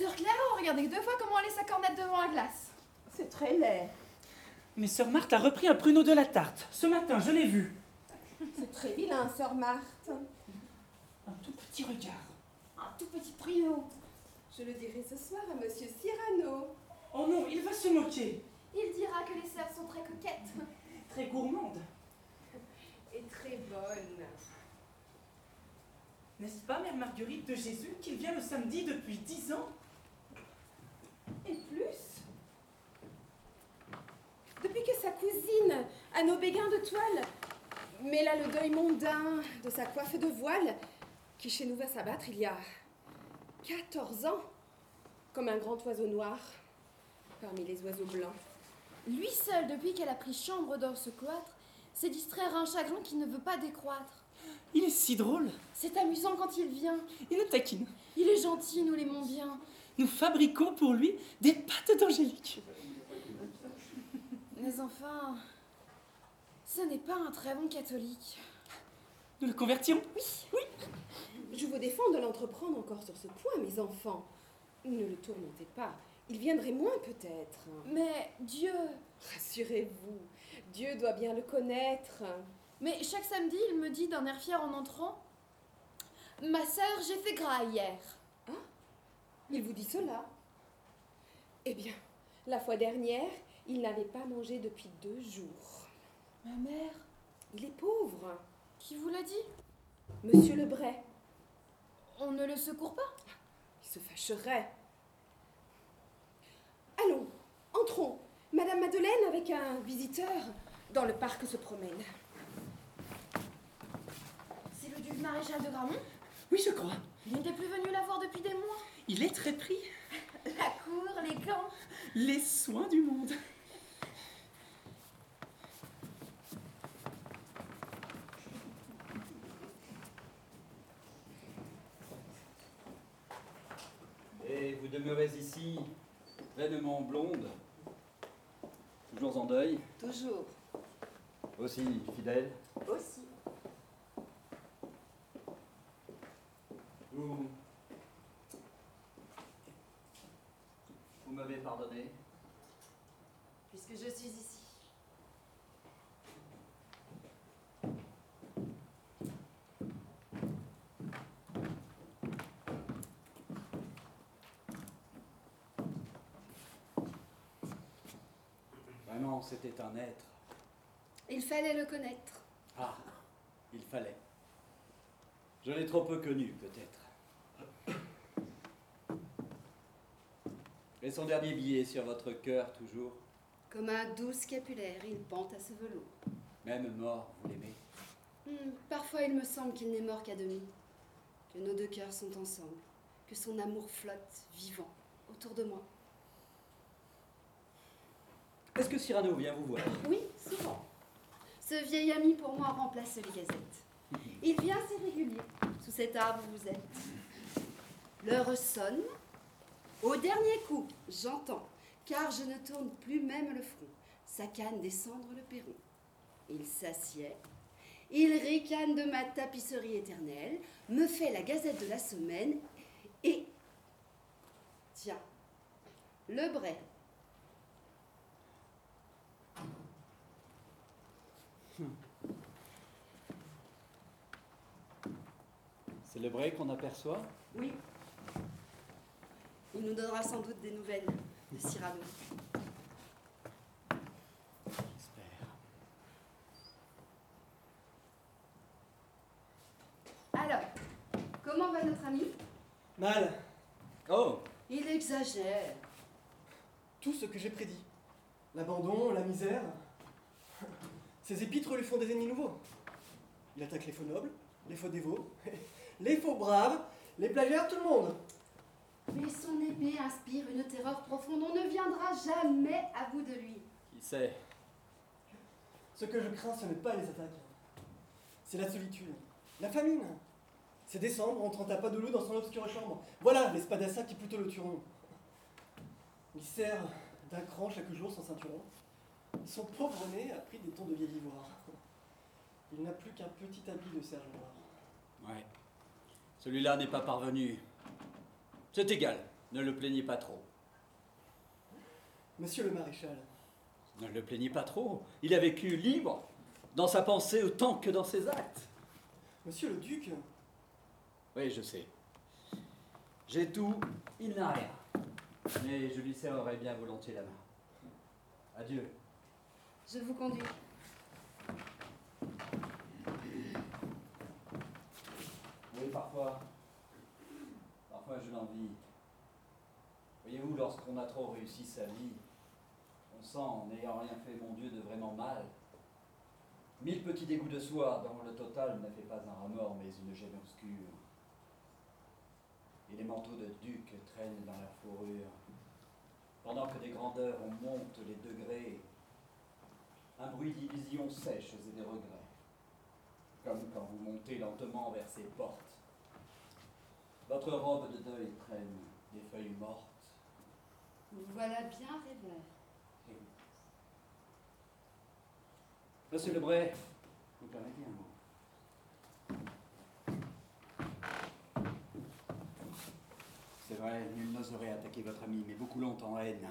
Sœur Clara, regardez deux fois comment elle est sa cornette devant la glace. C'est très laid. Mais sœur Marthe a repris un pruneau de la tarte. Ce matin, je l'ai vu. C'est très vilain, sœur Marthe. Un tout petit regard. Un tout petit pruneau. Je le dirai ce soir à monsieur Cyrano. Oh non, il va se moquer. Il dira que les sœurs sont très coquettes. Très gourmande. Et très bonne. N'est-ce pas, Mère Marguerite de Jésus, qu'il vient le samedi depuis dix ans Et plus Depuis que sa cousine, Anne Béguin de Toile, met là le deuil mondain de sa coiffe de voile, qui chez nous va s'abattre il y a 14 ans, comme un grand oiseau noir parmi les oiseaux blancs. Lui seul, depuis qu'elle a pris chambre dans ce cloître, sait distraire un chagrin qui ne veut pas décroître. Il est si drôle. C'est amusant quand il vient. Il nous taquine. Il est gentil, nous l'aimons bien. Nous fabriquons pour lui des pâtes d'angélique. Mais enfin, ce n'est pas un très bon catholique. Nous le convertirons Oui, Je vous défends de l'entreprendre encore sur ce point, mes enfants. Ne le tourmentez pas. Il viendrait moins peut-être. mais Dieu. Rassurez-vous, Dieu doit bien le connaître. Mais chaque samedi, il me dit d'un air fier en entrant Ma sœur, j'ai fait gras hier. Il vous dit cela Eh bien, la fois dernière, il n'avait pas mangé depuis deux jours. Ma mère, Il est pauvre. qui vous l'a dit? Monsieur Lebray, On ne le secourt pas? Il se fâcherait. Allons, entrons. Madame Madeleine avec un visiteur dans le parc se promène. C'est le duc maréchal de Gramont Oui, je crois. Il n'était plus venu la voir depuis des mois. Il est très pris. La cour, les camps. Les soins du monde. Et vous demeurez ici, vainement blonde, toujours en deuil, Toujours. aussi fidèle. Aussi. Vous. Vous m'avez pardonné. Puisque je suis ici. C'était un être. Il fallait le connaître. Ah, il fallait. Je l'ai trop peu connu, peut-être. Et son dernier billet sur votre cœur, toujours? Comme un doux scapulaire, il pente à ce velours. Même mort, vous l'aimez? Hmm, parfois il me semble qu'il n'est mort qu'à demi, que nos deux cœurs sont ensemble, que son amour flotte, vivant, autour de moi. Est-ce que Cyrano vient vous voir? Oui, souvent. Ce vieil ami pour moi remplace les gazettes. Il vient assez régulier. Sous cet arbre où vous êtes. L'heure sonne. Au dernier coup, j'entends, car je ne tourne plus même le front, sa canne descendre le perron. Il s'assied. Il ricane de ma tapisserie éternelle, me fait la gazette de la semaine et. Tiens, le bray. C'est le break qu'on aperçoit Oui. Il nous donnera sans doute des nouvelles de Cyrano. J'espère. Alors, comment va notre ami? Mal. Oh Il exagère. Tout ce que j'ai prédit. L'abandon, la misère. Ces épîtres lui font des ennemis nouveaux. Il attaque les faux nobles, les faux dévots, les faux braves, les plagiaires, tout le monde. Mais son épée inspire une terreur profonde. On ne viendra jamais à bout de lui. Qui sait? Ce que je crains, ce n'est pas les attaques. C'est la solitude, la famine. C'est décembre, on trente à pas de loup dans son obscure chambre. Voilà les spadassins qui plutôt le tueront. Il sert d'un cran chaque jour son ceinturon. Son pauvre nez a pris des tons de vieil ivoire. Il n'a plus qu'un petit habit de serge noir. Ouais. Celui-là n'est pas parvenu. C'est égal. Ne le plaignez pas trop. Monsieur le maréchal, Ne le plaignez pas trop. Il a vécu libre, dans sa pensée autant que dans ses actes. monsieur le duc, Oui, je sais. J'ai tout, il n'a rien. Mais je lui serrerai bien volontiers la main. Adieu. Je vous conduis. Oui, parfois. Parfois, je l'envie. Voyez-vous, lorsqu'on a trop réussi sa vie, on sent, en n'ayant rien fait, mon Dieu, de vraiment mal. Mille petits dégoûts de soi, dont le total n'a fait pas un remords, mais une gêne obscure. Et les manteaux de duc traînent dans la fourrure. Pendant que des grandeurs on monte les degrés, un bruit d'illusion sèche et des regrets comme quand vous montez lentement vers ces portes. Votre robe de deuil traîne des feuilles mortes. Vous voilà bien rêveur. Monsieur Lebray, vous permettez un mot C'est vrai, nul n'oserait attaquer votre ami, mais beaucoup l'ont en haine.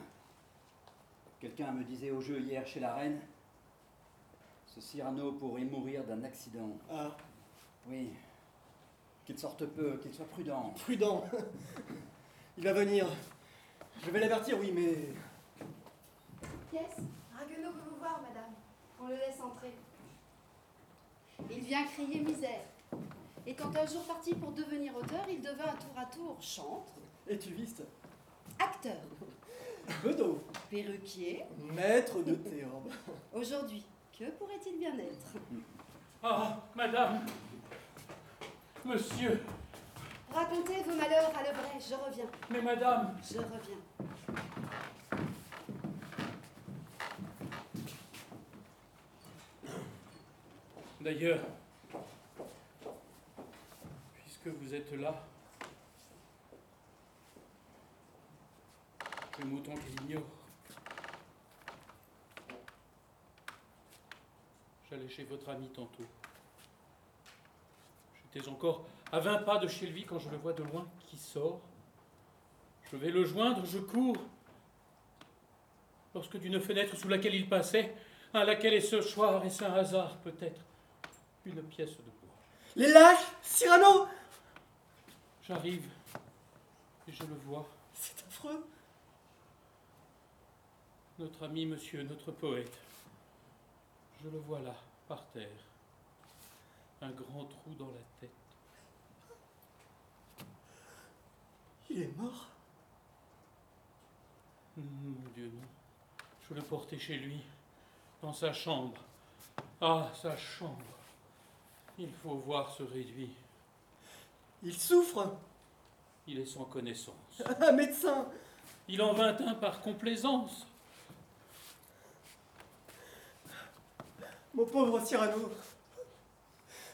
Quelqu'un me disait au jeu hier chez la reine ce Cyrano pourrait mourir d'un accident. ah, Oui. Qu'il sorte peu, qu'il soit prudent. prudent. Il va venir. Je vais l'avertir, oui, mais Yes Ragueneau veut vous voir, madame. On le laisse entrer. Il vient crier misère. Étant un jour parti pour devenir auteur, il devint à tour à tour chantre, étuviste, acteur, bedeau, perruquier. maître de théorbe. Aujourd'hui, que pourrait-il bien être Ah, madame Monsieur Racontez vos malheurs à Lebray, je reviens, Mais madame je reviens. D'ailleurs, puisque vous êtes là, j'aime autant qu'il ignore. J'allais chez votre ami tantôt. J'étais encore à vingt pas de chez lui quand je le vois de loin qui sort. Je vais le joindre, je cours. Lorsque d'une fenêtre sous laquelle il passait, à laquelle est ce soir, et c'est un hasard peut-être, une pièce de bois. Les lâches Cyrano J'arrive et je le vois. C'est affreux. Notre ami monsieur, notre poète. Je le vois là, par terre. Un grand trou dans la tête. Il est mort? Mon Dieu, non. Je le portais chez lui, dans sa chambre. Ah, sa chambre. Il faut voir ce réduit. Il souffre? Il est sans connaissance. Un médecin? Il en vint un par complaisance. Mon pauvre Cyrano.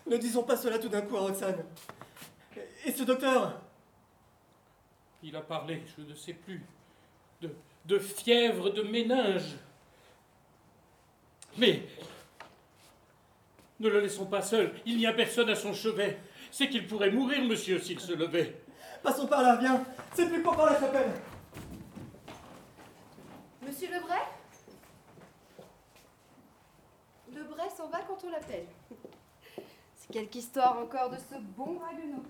Ne disons pas cela tout d'un coup à Roxane. Et ce docteur? Il a parlé, je ne sais plus, de, de fièvre, de méninge. Mais ne le laissons pas seul, il n'y a personne à son chevet. C'est qu'il pourrait mourir, monsieur, s'il se levait. Passons par là, viens. C'est plus court par la chapelle. Monsieur Lebray s'en va quand on l'appelle. C'est quelque histoire encore de ce bon Ragueneau.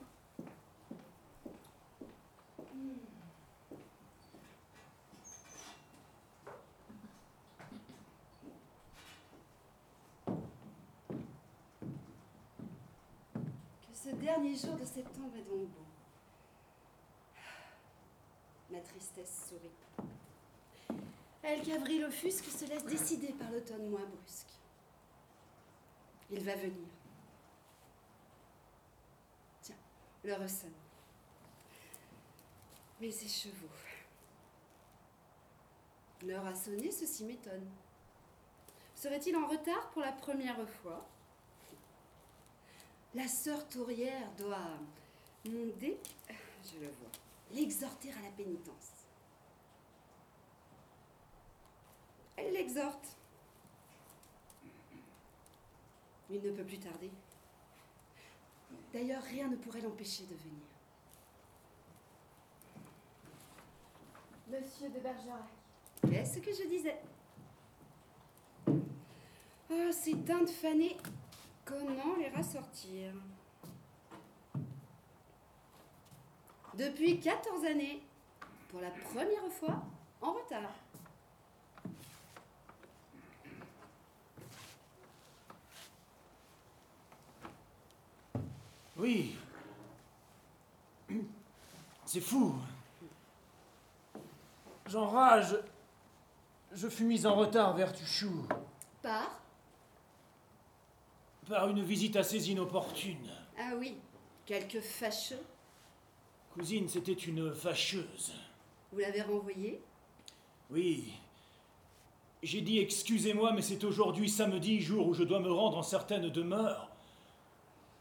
Que ce dernier jour de septembre est donc beau. Ma tristesse sourit. Elle qu'avril offusque se laisse décider par l'automne moins brusque. Il va venir. Tiens, l'heure sonne. Mais ces chevaux. L'heure a sonné, ceci m'étonne. Serait-il en retard pour la première fois? La sœur tourière doit monter, je le vois, l'exhorter à la pénitence. Elle l'exhorte. Il ne peut plus tarder. D'ailleurs, rien ne pourrait l'empêcher de venir. Monsieur de Bergerac. Qu'est-ce que je disais? Ah, ces teintes fanées, comment les rassortir Depuis 14 années, pour la première fois, en retard. Oui. C'est fou. J'enrage. Je fus mis en retard vers Tuchou Par? Par une visite assez inopportune. Ah oui, quelques fâcheux? Cousine, c'était une fâcheuse. Vous l'avez renvoyé Oui. J'ai dit excusez-moi, mais c'est aujourd'hui samedi, jour où je dois me rendre en certaines demeures.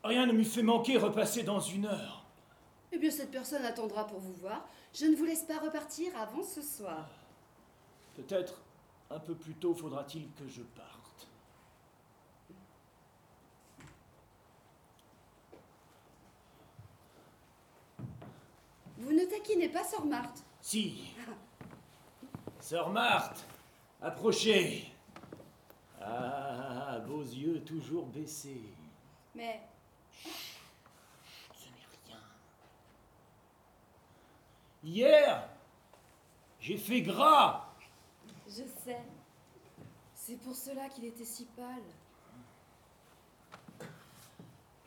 Rien ne m'eût fait manquer repasser dans une heure. Eh bien, cette personne attendra pour vous voir. Je ne vous laisse pas repartir avant ce soir. Peut-être un peu plus tôt faudra-t-il que je parte. Vous ne taquinez pas, Sœur Marthe. Si. Sœur Marthe, approchez. Ah, beaux yeux toujours baissés. Mais Ce n'est rien. Hier, j'ai fait gras. Je sais. C'est pour cela qu'il était si pâle.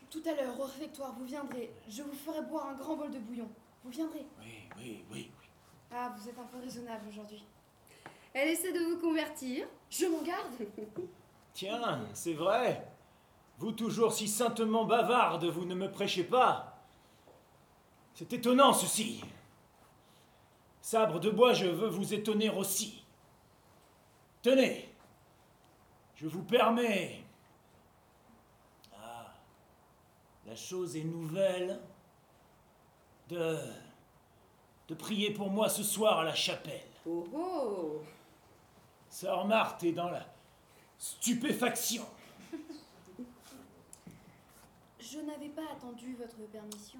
Tout à l'heure, au réfectoire, vous viendrez. Je vous ferai boire un grand bol de bouillon. Vous viendrez. Oui, oui, oui, oui. Ah, vous êtes un peu raisonnable aujourd'hui. elle essaie de vous convertir. Je m'en garde. Tiens, c'est vrai. Vous toujours si saintement bavarde, vous ne me prêchez pas. C'est étonnant ceci. Sabre de bois, je veux vous étonner aussi. Tenez, je vous permets. Ah, la chose est nouvelle de de prier pour moi ce soir à la chapelle. Oh oh Sœur Marthe est dans la stupéfaction. Je n'avais pas attendu votre permission.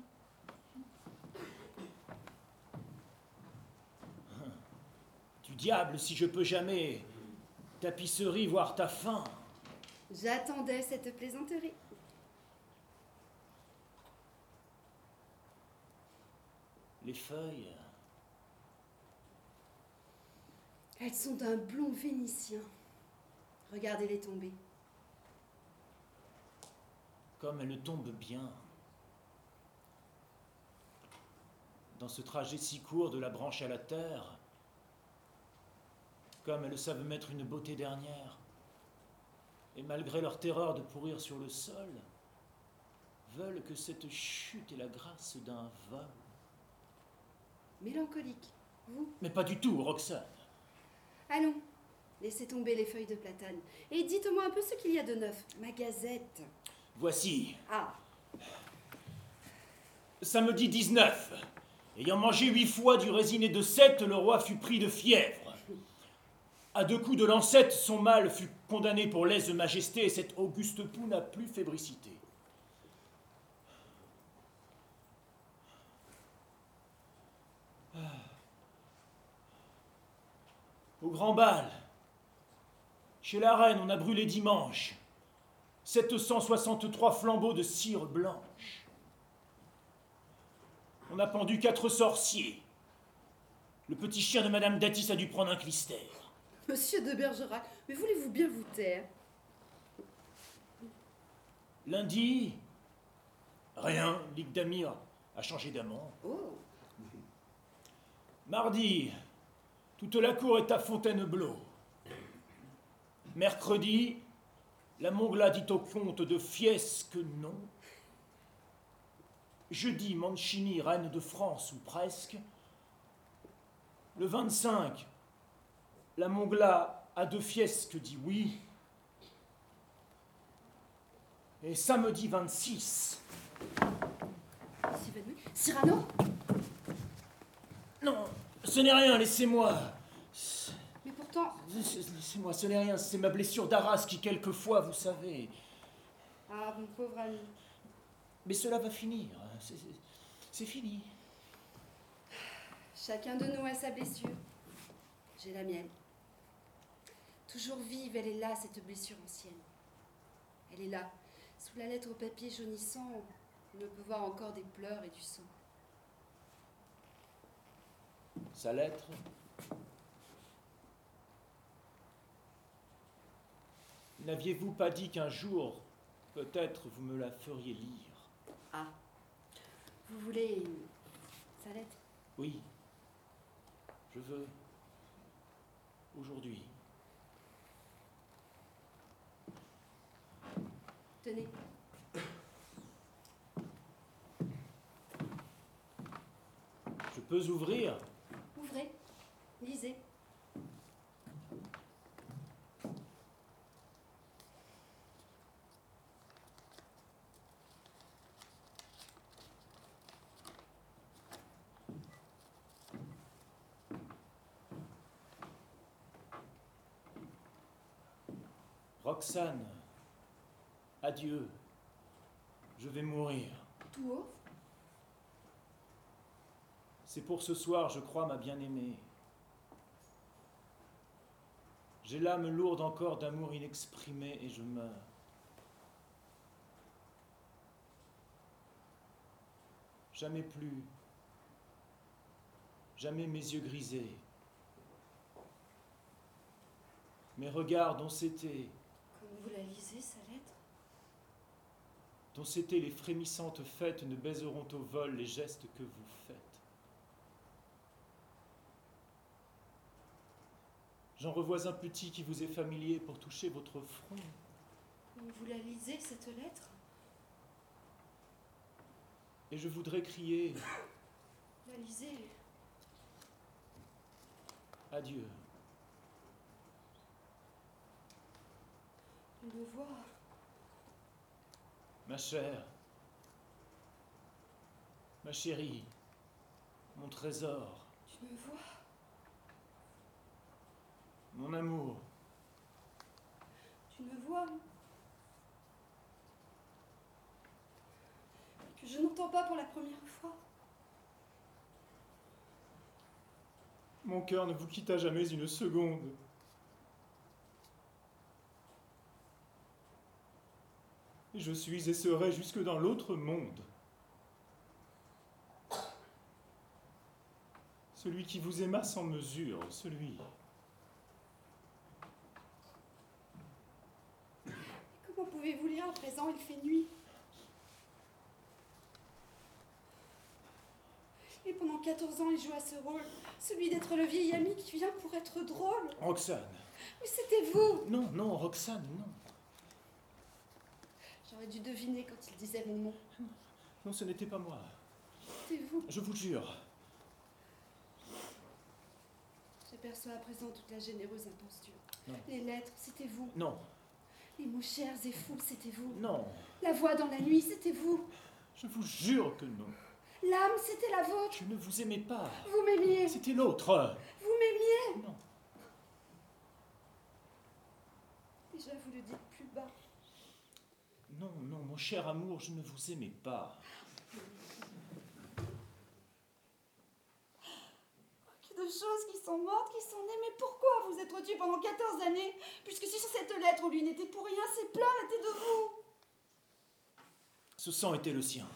Du diable, si je peux jamais tapisserie voir ta faim. J'attendais cette plaisanterie. Les feuilles. Elles sont d'un blond vénitien. Regardez-les tomber. Comme elles tombent bien. Dans ce trajet si court de la branche à la terre, comme elles savent mettre une beauté dernière, et malgré leur terreur de pourrir sur le sol, veulent que cette chute ait la grâce d'un vol. Mélancolique. Vous Mais pas du tout, Roxane. Allons, laissez tomber les feuilles de platane. Et dites-moi un peu ce qu'il y a de neuf. Ma gazette. Voici, Ah, samedi 19. Ayant mangé huit fois du résiné de sept, le roi fut pris de fièvre. À deux coups de lancette, son mâle fut condamné pour lèse-majesté et cet auguste pouls n'a plus fébricité. Au grand bal, chez la reine, on a brûlé dimanche 763 flambeaux de cire blanche. On a pendu quatre sorciers. Le petit chien de Madame Datis a dû prendre un clistère. monsieur de Bergerac, mais voulez-vous bien vous taire? Lundi, rien, Ligue d'Amir a changé d'amant. Oh, Mardi, toute la cour est à Fontainebleau. Mercredi, la Mongla dit au comte de Fiesque non. Jeudi, Mancini, reine de France, ou presque. Le 25, la Mongla à de Fiesque dit oui. Et samedi 26, Sylvano Cyrano? Non, ce n'est rien, laissez-moi. Mais pourtant. Laissez-moi, ce n'est rien, c'est ma blessure d'Arras qui, quelquefois, vous savez. Ah, mon pauvre ami. Mais cela va finir, c'est- c'est- c'est fini. Chacun de nous a sa blessure. J'ai la mienne. Toujours vive, elle est là, cette blessure ancienne. Elle est là, sous la lettre au papier jaunissant, on ne peut voir encore des pleurs et du sang. Sa lettre? N'aviez-vous pas dit qu'un jour, peut-être, vous me la feriez lire? Ah, vous voulez sa lettre Oui. Je veux. Aujourd'hui. Tenez. Je peux ouvrir? Ouvrez, lisez. Roxane, adieu. Je vais mourir. Tout haut C'est pour ce soir, je crois, ma bien-aimée. J'ai l'âme lourde encore d'amour inexprimé et je meurs. Jamais plus, jamais mes yeux grisés. Mes regards dont c'était, la lisez, sa lettre? Dont c'étaient les frémissantes fêtes ne baiseront au vol les gestes que vous faites. J'en revois un petit qui vous est familier pour toucher votre front. Vous la lisez, cette lettre? Et je voudrais crier La lisez. adieu. Une voix. Ma chère, ma chérie, mon trésor, Une voix. mon amour, Une voix. Que je n'entends pas pour la première fois. mon cœur ne vous quitta jamais une seconde. Je suis et serai jusque dans l'autre monde. Celui qui vous aima sans mesure, celui. Comment pouvez-vous lire à présent? Il fait nuit. Et pendant 14 ans, il joue à ce rôle, celui d'être le vieil ami qui vient pour être drôle. Roxane. Mais c'était vous Non, non, Roxane, non. J'aurais dû deviner quand il disait mon nom. Non, ce n'était pas moi. C'était vous. Je vous jure. J'aperçois à présent toute la généreuse intention. Non. Les lettres, c'était vous. Non, Les mots chers et fous, c'était vous. non. La voix dans la nuit, c'était vous. Je vous jure que non. L'âme, c'était la vôtre. Je ne vous aimais pas. Vous m'aimiez. C'était l'autre. Vous m'aimiez. Non. Déjà, vous le dites plus bas. Non, non, mon cher amour, je ne vous aimais pas. Que de choses qui sont mortes, qui sont nées. Mais pourquoi vous êtes retenus pendant 14 années Puisque si sur cette lettre où lui n'était pour rien, ces pleurs étaient de vous. Ce sang était le sien.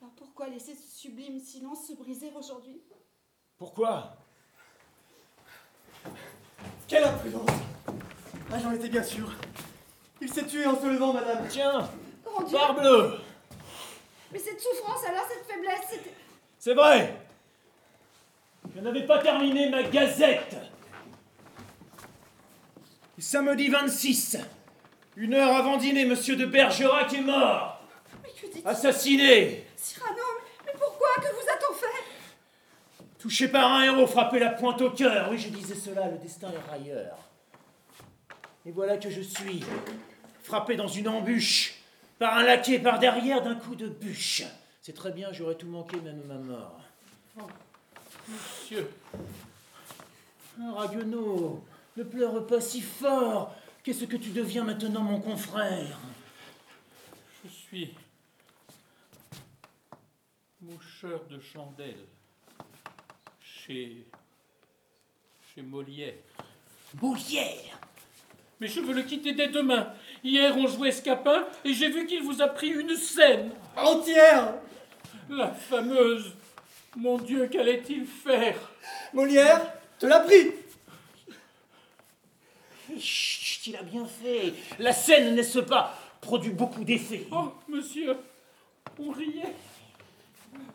Alors pourquoi laisser ce sublime silence se briser aujourd'hui? Pourquoi? Quelle imprudence Ah, j'en étais bien sûr. Il s'est tué en se levant, madame. Tiens, Grand Dieu parbleu Mais cette souffrance, alors cette faiblesse, c'était. C'est vrai Je n'avais pas terminé ma gazette. Samedi 26, une heure avant dîner, monsieur de Bergerac est mort. Mais que dites Assassiné Cyrano, mais pourquoi? Que vous a-t-on fait? Touché par un héros, frappé la pointe au cœur. Oui, je disais cela, le destin est railleur. Et voilà que je suis, frappé dans une embûche, par un laquais par derrière d'un coup de bûche. C'est très bien, j'aurais tout manqué, même ma mort. Monsieur, Ah, Raguenaud, ne pleure pas si fort. Qu'est-ce que tu deviens maintenant, mon confrère? Je suis Moucheur de chandelle. Chez. chez Molière. Molière? Mais je veux le quitter dès demain. Hier, on jouait Scapin et j'ai vu qu'il vous a pris une scène. Entière La fameuse. Mon Dieu, qu'allait-il faire? Molière, te l'a pris Chut, il a bien fait. La scène, n'est-ce pas, produit beaucoup d'effets. Oh, monsieur, on riait.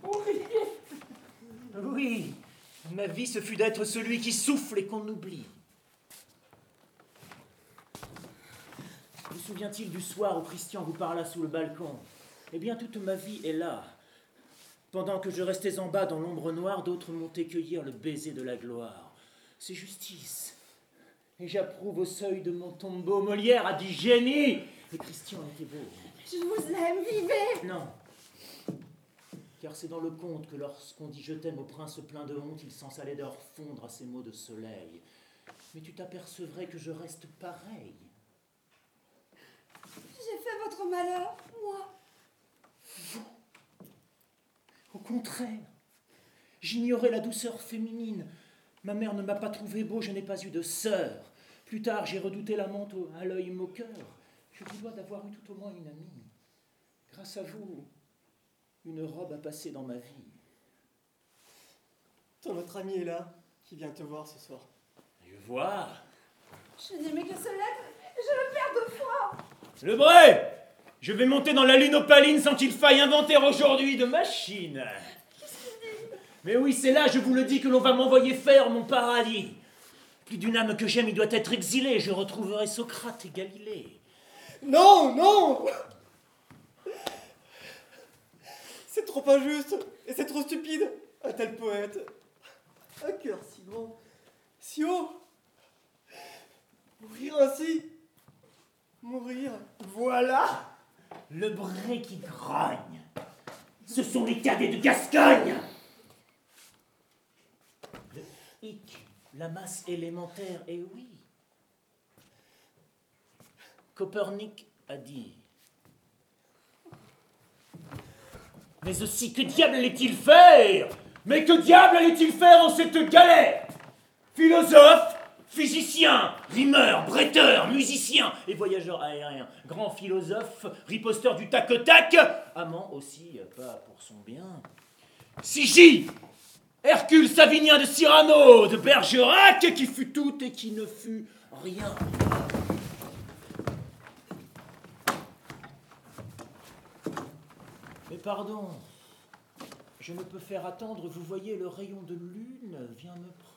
On riait. Oui, ma vie, ce fut d'être celui qui souffle et qu'on oublie. Souvient-il du soir où Christian vous parla sous le balcon? Eh bien, toute ma vie est là. Pendant que je restais en bas dans l'ombre noire, d'autres montaient cueillir le baiser de la gloire. C'est justice. Et j'approuve au seuil de mon tombeau. Molière a dit génie Et Christian était beau. Je vous aime, vivez Non. Car c'est dans le conte que lorsqu'on dit je t'aime au prince plein de honte, il sent sa laideur fondre à ces mots de soleil. Mais tu t'apercevrais que je reste pareil. Votre malheur, moi. Au contraire, j'ignorais la douceur féminine. Ma mère ne m'a pas trouvé beau, je n'ai pas eu de sœur. Plus tard, j'ai redouté la menthe au- à l'œil moqueur. Je vous dois d'avoir eu tout au moins une amie. Grâce à vous, une robe a passé dans ma vie. Ton autre ami est là, qui vient te voir ce soir. Je vois. Je n'aimais que ce lettre, je le perds de foi. Le vrai Je vais monter dans la lune opaline sans qu'il faille inventer aujourd'hui de machine. Mais oui, c'est là, je vous le dis, que l'on va m'envoyer faire mon paradis. Plus d'une âme que j'aime, il doit être exilé. Je retrouverai Socrate et Galilée. Non, non C'est trop injuste et c'est trop stupide, un tel poète. Un cœur si grand, si haut. Mourir ainsi. Mourir. Voilà le bray qui grogne. Ce sont les cadets de Gascogne. Le hic, la masse élémentaire, et oui. Copernic a dit. Mais aussi, que diable allait-il faire? Mais que diable allait-il faire en cette galère? Philosophe, physicien, rimeur, bretteur, musicien et voyageur aérien, grand philosophe, riposteur du tac-tac, amant aussi, pas pour son bien. Sigi, Hercule Savinien de Cyrano, de Bergerac, qui fut tout et qui ne fut rien. Mais pardon, je ne peux faire attendre, vous voyez, le rayon de lune vient me prendre.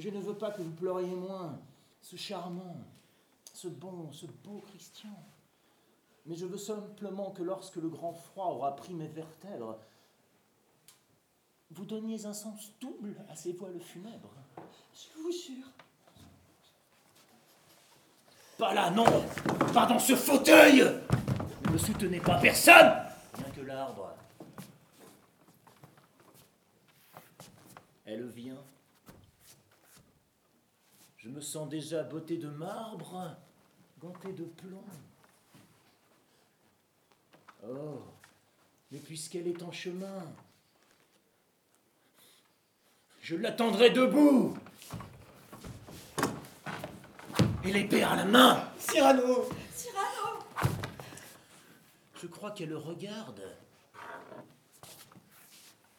Je ne veux pas que vous pleuriez moins, ce charmant, ce bon, ce beau Christian. Mais je veux simplement que lorsque le grand froid aura pris mes vertèbres, vous donniez un sens double à ces voiles funèbres. Je vous jure. Pas là, non Pas dans ce fauteuil Ne me soutenez pas personne Rien que l'arbre. Elle vient. Je me sens déjà botté de marbre, ganté de plomb. Oh, mais puisqu'elle est en chemin, je l'attendrai debout et l'épée à la main. Cyrano Cyrano Je crois qu'elle regarde.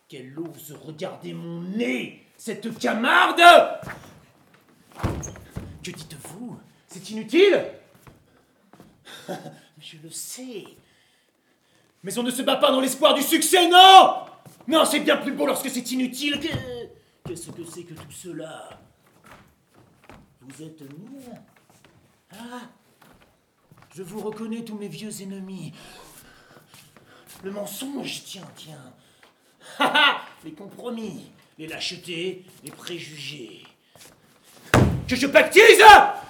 Qu'elle ose regarder mon nez, cette camarde Que dites-vous? C'est inutile Je le sais. Mais on ne se bat pas dans l'espoir du succès, non? Non, c'est bien plus beau lorsque c'est inutile. Que- Qu'est-ce que c'est que tout cela? Vous êtes mille Ah je vous reconnais tous mes vieux ennemis. Le mensonge, tiens, tiens. Les compromis, les lâchetés, les préjugés. Que je pactise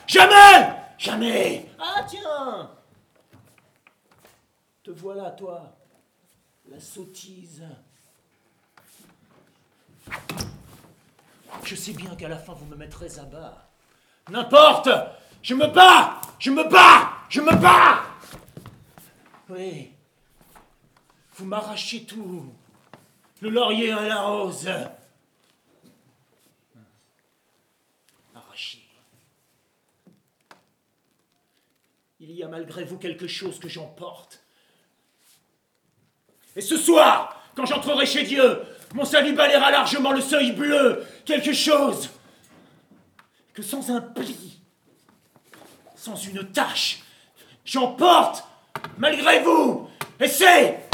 Jamais Jamais Ah tiens Te voilà, toi. La sottise. Je sais bien qu'à la fin vous me mettrez à bas. N'importe Je me bats Je me bats Je me bats Oui. Vous m'arrachez tout. Le laurier à la rose. Il y a malgré vous quelque chose que j'emporte. Et ce soir, quand j'entrerai chez Dieu, mon salut balayera largement le seuil bleu. Quelque chose que sans un pli, sans une tache, j'emporte malgré vous. Et c'est